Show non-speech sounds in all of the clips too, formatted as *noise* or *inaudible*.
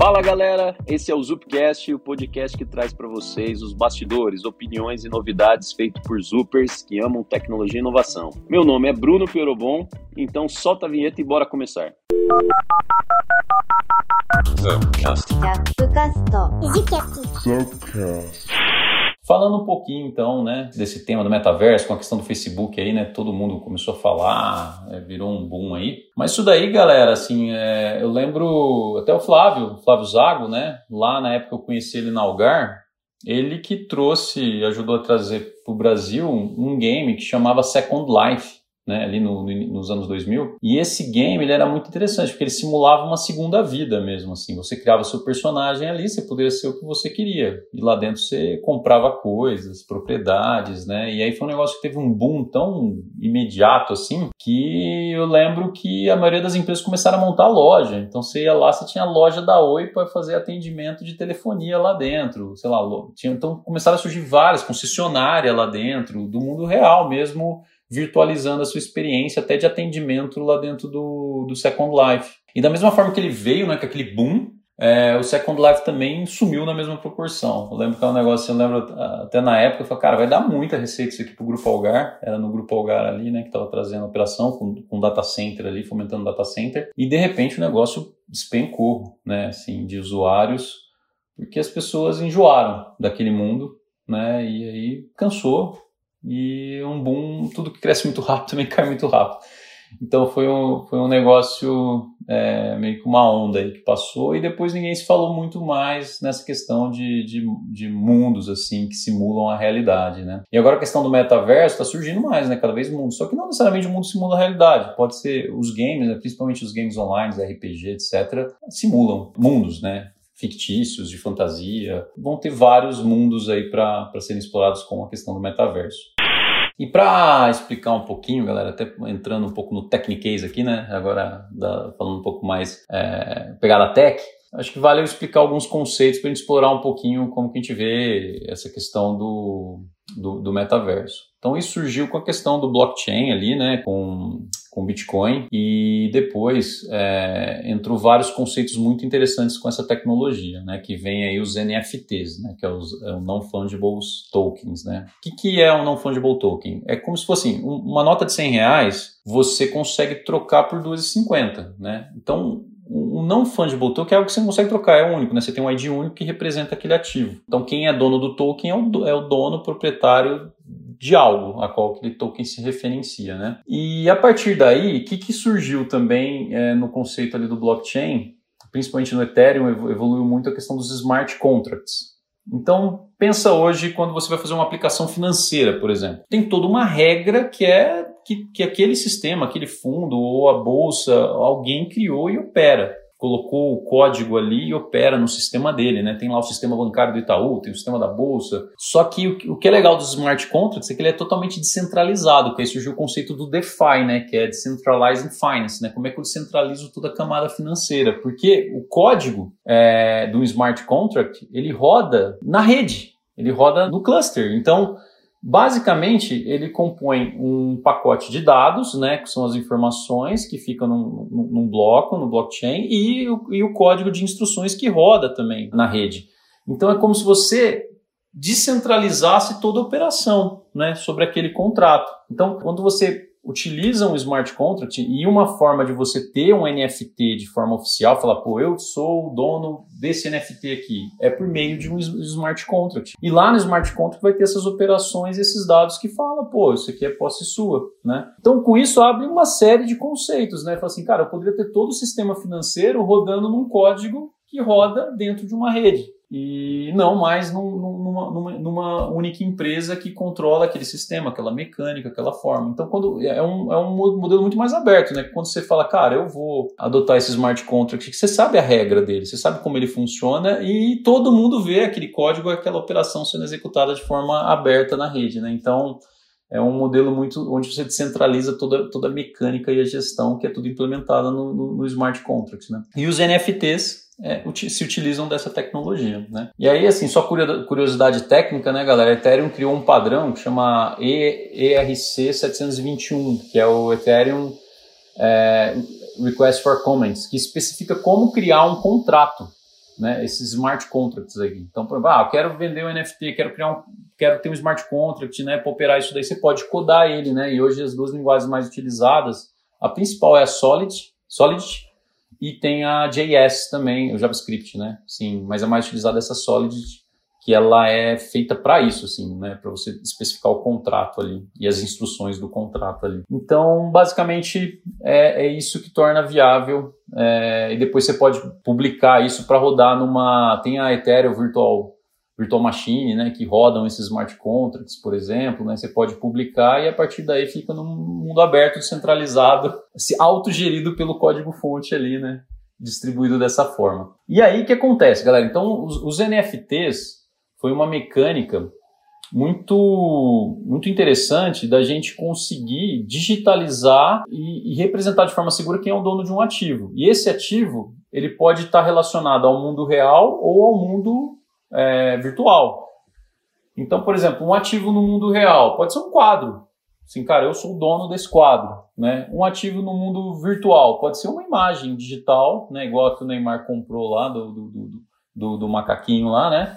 Fala galera, esse é o Zupcast, o podcast que traz para vocês os bastidores, opiniões e novidades feito por Zupers que amam tecnologia e inovação. Meu nome é Bruno Perobon, então solta a vinheta e bora começar. Zupcast. Zupcast. Falando um pouquinho então, né, desse tema do metaverso, com a questão do Facebook aí, né, todo mundo começou a falar, é, virou um boom aí. Mas isso daí, galera, assim, é, eu lembro até o Flávio, Flávio Zago, né, lá na época eu conheci ele na Algar, ele que trouxe, ajudou a trazer para o Brasil um game que chamava Second Life né, ali no, no, nos anos 2000. E esse game ele era muito interessante, porque ele simulava uma segunda vida mesmo, assim. Você criava seu personagem ali, você poderia ser o que você queria. E lá dentro você comprava coisas, propriedades, né? E aí foi um negócio que teve um boom tão imediato, assim, que eu lembro que a maioria das empresas começaram a montar loja. Então você ia lá, você tinha a loja da Oi para fazer atendimento de telefonia lá dentro, sei lá, tinha, então começaram a surgir várias concessionárias lá dentro, do mundo real mesmo, virtualizando a sua experiência até de atendimento lá dentro do, do Second Life. E da mesma forma que ele veio, né, com aquele boom, é, o Second Life também sumiu na mesma proporção. Eu lembro que é um negócio, eu lembro até na época, eu falei, cara, vai dar muita receita isso aqui pro Grupo Algar, era no Grupo Algar ali, né, que estava trazendo a operação com, com data center ali, fomentando data center, e de repente o negócio despencou, né, assim, de usuários, porque as pessoas enjoaram daquele mundo, né, e aí cansou, e um boom, tudo que cresce muito rápido *laughs* também cai muito rápido. Então foi um, foi um negócio é, meio que uma onda aí que passou e depois ninguém se falou muito mais nessa questão de, de, de, mundos assim que simulam a realidade, né? E agora a questão do metaverso está surgindo mais, né? Cada vez mundo. Só que não necessariamente o mundo simula a realidade. Pode ser os games, né? principalmente os games online, RPG, etc. Simulam mundos, né? Fictícios, de fantasia. Vão ter vários mundos aí para serem explorados com a questão do metaverso. E para explicar um pouquinho, galera, até entrando um pouco no Technicase aqui, né? Agora da, falando um pouco mais é, pegada tech, acho que vale eu explicar alguns conceitos para explorar um pouquinho como que a gente vê essa questão do, do, do metaverso. Então isso surgiu com a questão do blockchain ali, né? Com com Bitcoin e depois é, entrou vários conceitos muito interessantes com essa tecnologia, né, que vem aí os NFTs, né, que é os é non fungible tokens, né. O que, que é um non fungible token? É como se fosse assim, uma nota de 100 reais você consegue trocar por 2,50, né. Então um não fungible token é algo que você não consegue trocar, é único, né? Você tem um ID único que representa aquele ativo. Então, quem é dono do token é o, é o dono proprietário de algo a qual aquele token se referencia, né? E a partir daí, o que, que surgiu também é, no conceito ali do blockchain, principalmente no Ethereum, evoluiu muito a questão dos smart contracts. Então, pensa hoje quando você vai fazer uma aplicação financeira, por exemplo. Tem toda uma regra que é que, que aquele sistema, aquele fundo ou a bolsa, alguém criou e opera colocou o código ali e opera no sistema dele, né? Tem lá o sistema bancário do Itaú, tem o sistema da bolsa. Só que o, que é legal dos smart contracts é que ele é totalmente descentralizado, que aí surgiu o conceito do DeFi, né? Que é Decentralizing Finance, né? Como é que eu descentralizo toda a camada financeira? Porque o código é, do smart contract ele roda na rede, ele roda no cluster. Então Basicamente, ele compõe um pacote de dados, né, que são as informações que ficam num, num bloco, no blockchain, e o, e o código de instruções que roda também na rede. Então, é como se você descentralizasse toda a operação né, sobre aquele contrato. Então, quando você utilizam o smart contract e uma forma de você ter um NFT de forma oficial, falar, pô, eu sou o dono desse NFT aqui, é por meio de um smart contract. E lá no smart contract vai ter essas operações, esses dados que falam, pô, isso aqui é posse sua, né? Então, com isso abre uma série de conceitos, né? Fala assim, cara, eu poderia ter todo o sistema financeiro rodando num código que roda dentro de uma rede e não mais num, numa, numa, numa, única empresa que controla aquele sistema, aquela mecânica, aquela forma. Então, quando é um, é um modelo muito mais aberto, né? Quando você fala, cara, eu vou adotar esse smart contract, você sabe a regra dele, você sabe como ele funciona e todo mundo vê aquele código, aquela operação sendo executada de forma aberta na rede, né? Então, é um modelo muito onde você descentraliza toda, toda a mecânica e a gestão que é tudo implementada no, no, no smart contract, né? E os NFTs é, se utilizam dessa tecnologia, né? E aí, assim, só curiosidade técnica, né, galera? Ethereum criou um padrão que chama ERC721, que é o Ethereum é, Request for Comments, que especifica como criar um contrato né, esses smart contracts aqui. Então, por exemplo, ah, eu quero vender um NFT, quero criar um, quero ter um smart contract, né, para operar isso daí, você pode codar ele, né? E hoje as duas linguagens mais utilizadas, a principal é a Solid, Solid e tem a JS também, o JavaScript, né? Sim, mas a mais utilizada é essa Solid, que ela é feita para isso, assim, né? Para você especificar o contrato ali e as instruções do contrato ali. Então, basicamente, é, é isso que torna viável. É, e depois você pode publicar isso para rodar numa. Tem a Ethereum Virtual virtual machine, né, que rodam esses smart contracts, por exemplo, né, você pode publicar e a partir daí fica num mundo aberto, descentralizado, *laughs* se autogerido pelo código fonte ali, né, distribuído dessa forma. E aí o que acontece, galera? Então os, os NFTs foi uma mecânica muito muito interessante da gente conseguir digitalizar e, e, representar de forma segura quem é o dono de um ativo. E esse ativo ele pode estar relacionado ao mundo real ou ao mundo é, virtual. Então, por exemplo, um ativo no mundo real pode ser um quadro. Assim, cara, eu sou o dono desse quadro. Né? Um ativo no mundo virtual pode ser uma imagem digital, né? igual a que o Neymar comprou lá do, do, do, do, macaquinho lá, né?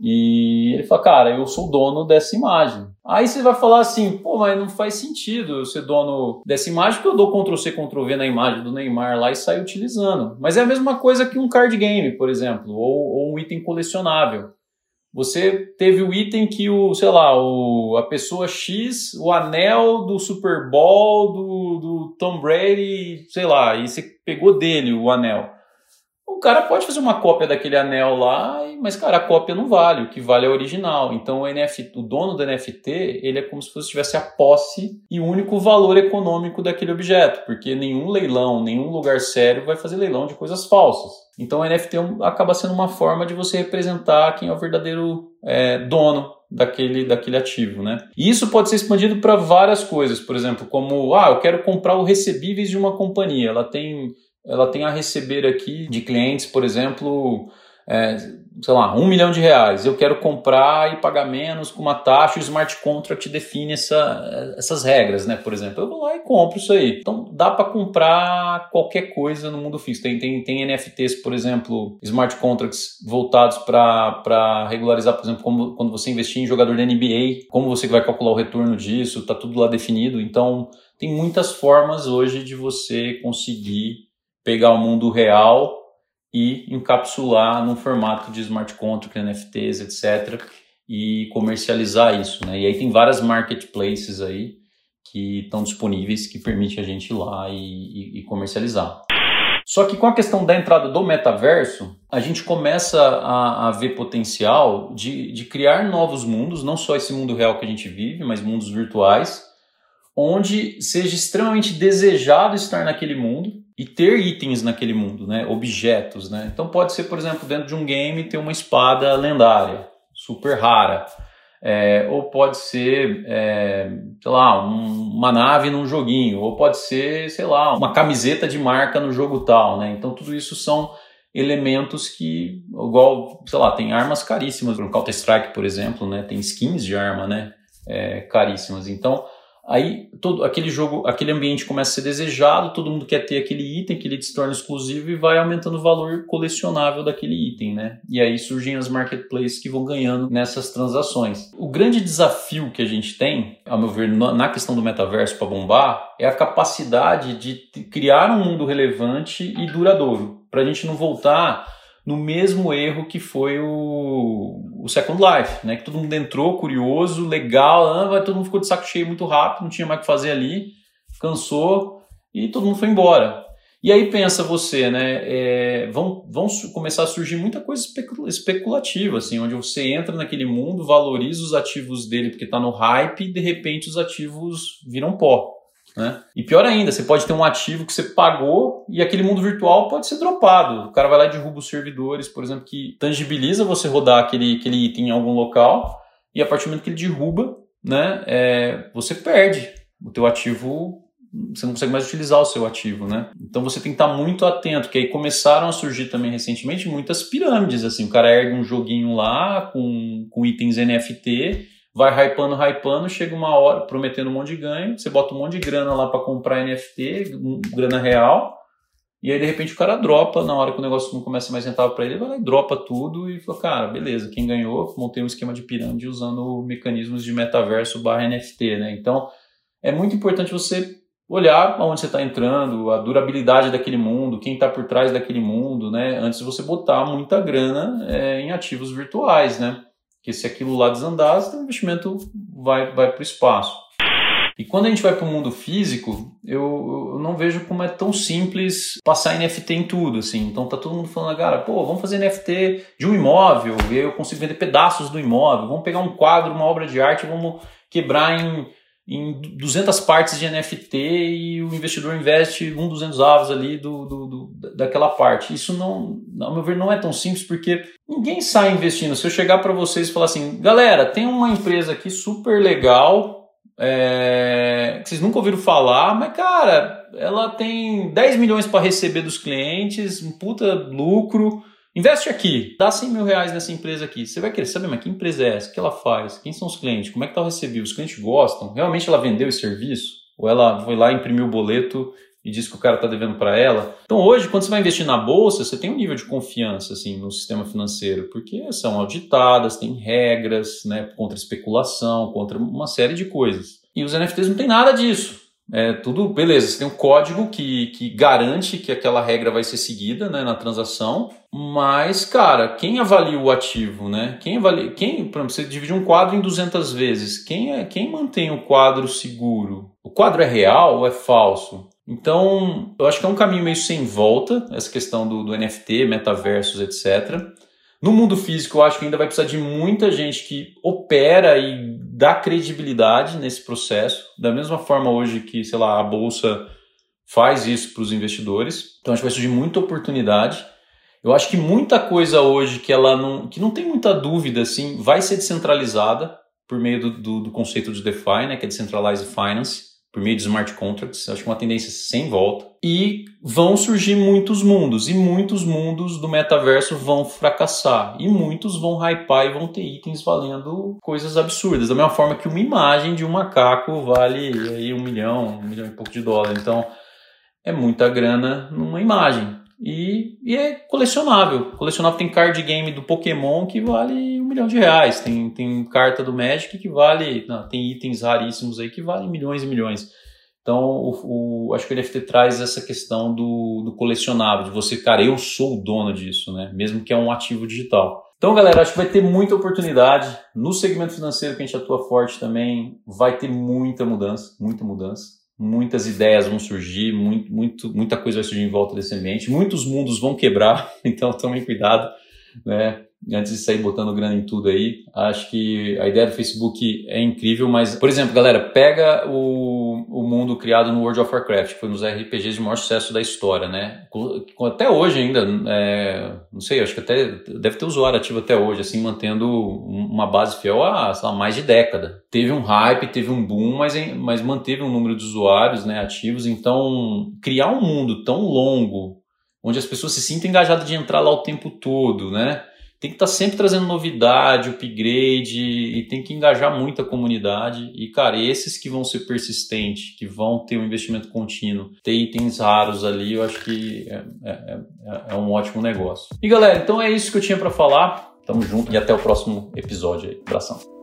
E ele fala, cara, eu sou dono dessa imagem. Aí você vai falar assim, pô, mas não faz sentido eu ser dono dessa imagem, porque eu dou Ctrl C, Ctrl V na imagem do Neymar lá e saio utilizando. Mas é a mesma coisa que um card game, por exemplo, ou, ou um item colecionável. Você teve o item que o, sei lá, o, a pessoa X, o anel do Super Bowl, do, do Tom Brady, sei lá, e você pegou dele o anel. O cara pode fazer uma cópia daquele anel lá, mas, cara, a cópia não vale, o que vale é o original. Então, o, NFT, o dono do NFT, ele é como se fosse tivesse a posse e o único valor econômico daquele objeto, porque nenhum leilão, nenhum lugar sério vai fazer leilão de coisas falsas. Então, o NFT acaba sendo uma forma de você representar quem é o verdadeiro é, dono daquele, daquele ativo, né? E isso pode ser expandido para várias coisas, por exemplo, como, ah, eu quero comprar o recebíveis de uma companhia, ela tem ela tem a receber aqui de clientes, por exemplo, é, sei lá, um milhão de reais. Eu quero comprar e pagar menos com uma taxa. O smart contract define essa, essas regras, né? Por exemplo, eu vou lá e compro isso aí. Então dá para comprar qualquer coisa no mundo fixo. Tem, tem, tem NFTs, por exemplo, smart contracts voltados para regularizar, por exemplo, como, quando você investir em jogador da NBA, como você vai calcular o retorno disso, tá tudo lá definido. Então tem muitas formas hoje de você conseguir pegar o mundo real e encapsular num formato de smart contract, NFTs, etc. e comercializar isso, né? E aí tem várias marketplaces aí que estão disponíveis que permitem a gente ir lá e, e, e comercializar. Só que com a questão da entrada do metaverso, a gente começa a, a, ver potencial de, de criar novos mundos, não só esse mundo real que a gente vive, mas mundos virtuais, onde seja extremamente desejado estar naquele mundo e ter itens naquele mundo, né? objetos. Né? Então pode ser, por exemplo, dentro de um game ter uma espada lendária, super rara. É, ou pode ser, é, sei lá, um, uma nave num joguinho, ou pode ser, sei lá, uma camiseta de marca no jogo tal, né? Então tudo isso são elementos que, igual, sei lá, tem armas caríssimas no Counter Strike, por exemplo, né? Tem skins de arma, né? É, caríssimas. Então Aí todo aquele jogo, aquele ambiente começa a ser desejado, todo mundo quer ter aquele item que ele se torna exclusivo e vai aumentando o valor colecionável daquele item, né? E aí surgem as marketplaces que vão ganhando nessas transações. O grande desafio que a gente tem, ao meu ver, na questão do metaverso para bombar, é a capacidade de criar um mundo relevante e duradouro, para a gente não voltar no mesmo erro que foi o, o Second Life, né? Que todo mundo entrou curioso, legal, ah, todo mundo ficou de saco cheio muito rápido, não tinha mais o que fazer ali, cansou e todo mundo foi embora. E aí pensa você, né? É, vão, vão começar a surgir muita coisa especulativa, assim, onde você entra naquele mundo, valoriza os ativos dele porque está no hype e de repente os ativos viram pó. Né? E pior ainda, você pode ter um ativo que você pagou e aquele mundo virtual pode ser dropado. O cara vai lá e derruba os servidores, por exemplo, que tangibiliza você rodar aquele, aquele item em algum local e a partir do momento que ele derruba, né, é, você perde o teu ativo você não consegue mais utilizar o seu ativo, né? Então você tem que estar muito atento, que aí começaram a surgir também recentemente muitas pirâmides, assim, o cara ergue um joguinho lá com, com itens NFT vai hypando, hypando, chega uma hora prometendo um monte de ganho, você bota um monte de grana lá para comprar NFT, grana real, E aí, de repente, o cara dropa na hora que o negócio não começa mais rentável para ele, vai lá e dropa tudo e fala, cara, beleza, quem ganhou, montei um esquema de pirâmide usando mecanismos de metaverso barra NFT, né? Então, é muito importante você olhar aonde você está entrando, a durabilidade daquele mundo, quem está por trás daquele mundo, né? Antes de você botar muita grana é, em ativos virtuais, né? Porque se aquilo lá desandar, o investimento vai, vai para o espaço. E quando a gente vai para o mundo físico, eu, eu, não vejo como é tão simples passar NFT em tudo, assim. Então tá todo mundo falando, cara, pô, vamos fazer NFT de um imóvel, e aí eu consigo vender pedaços do imóvel, vamos pegar um quadro, uma obra de arte, vamos quebrar em, em 200 partes de NFT e o investidor investe um 200 avos ali do, do, do, daquela parte. Isso não, ao meu ver, não é tão simples porque ninguém sai investindo. Se eu chegar para vocês e falar assim, galera, tem uma empresa aqui super legal, é, que vocês nunca ouviram falar, mas cara, ela tem 10 milhões para receber dos clientes, um puta lucro. Investe aqui, dá 100 mil reais nessa empresa aqui. Você vai querer saber, mas que empresa é essa? O que ela faz? Quem são os clientes? Como é que está o recebido? Os clientes gostam? Realmente ela vendeu esse serviço? Ou ela foi lá, imprimiu o boleto e disse que o cara está devendo para ela. Então hoje, quando você vai investir na bolsa, você tem um nível de confiança assim no sistema financeiro, porque são auditadas, tem regras, né, contra especulação, contra uma série de coisas. E os NFTs não tem nada disso. É tudo beleza. Você tem um código que, que garante que aquela regra vai ser seguida né, na transação, mas cara, quem avalia o ativo, né? Quem avalia, quem, por exemplo, você divide um quadro em 200 vezes. Quem é quem mantém o quadro seguro? O quadro é real ou é falso? Então, eu acho que é um caminho meio sem volta, essa questão do, do NFT, metaversos, etc. No mundo físico, eu acho que ainda vai precisar de muita gente que opera e dá credibilidade nesse processo, da mesma forma hoje que, sei lá, a bolsa faz isso para os investidores. Então, acho que vai surgir muita oportunidade. Eu acho que muita coisa hoje que ela não, que não tem muita dúvida, assim, vai ser descentralizada por meio do, do, do conceito de DeFi, né, que é Decentralized Finance por meio de smart contracts, acho que é uma tendência sem volta. E vão surgir muitos mundos, e muitos mundos do metaverso vão fracassar, e muitos vão hypar e vão ter itens valendo coisas absurdas, da mesma forma que uma imagem de um macaco vale aí um milhão, um milhão e pouco de dólar. Então é muita grana numa imagem. E, e, é colecionável. Colecionável tem card game do Pokémon que vale um milhão de reais. Tem, tem carta do Magic que vale. Não, tem itens raríssimos aí que valem milhões e milhões. Então, o, o, acho que o NFT traz essa questão do, do colecionável, de você, cara, eu sou o dono disso, né? Mesmo que é um ativo digital. Então, galera, acho que vai ter muita oportunidade. No segmento financeiro que a gente atua forte também, vai ter muita mudança, muita mudança muitas ideias vão surgir, muito, muito, muita coisa vai surgir em volta desse ambiente, muitos mundos vão quebrar, *laughs* então tomem cuidado, né? Antes de sair botando grana em tudo aí, acho que a ideia do Facebook é incrível, mas, por exemplo, galera, pega o, o mundo criado no World of Warcraft, que foi nos RPGs de maior sucesso da história, né? Até hoje ainda, é, não sei, acho que até deve ter usuário ativo até hoje, assim, mantendo uma base fiel há, lá, mais de década. Teve um hype, teve um boom, mas, mas manteve um número de usuários né, ativos, então criar um mundo tão longo, onde as pessoas se sintam engajadas de entrar lá o tempo todo, né? Tem que estar tá sempre trazendo novidade, upgrade e tem que engajar muito a comunidade. E, cara, esses que vão ser persistentes, que vão ter um investimento contínuo, ter itens raros ali, eu acho que é, é, é, é um ótimo negócio. E, galera, então é isso que eu tinha para falar. Tamo junto e até o próximo episódio aí. Abração.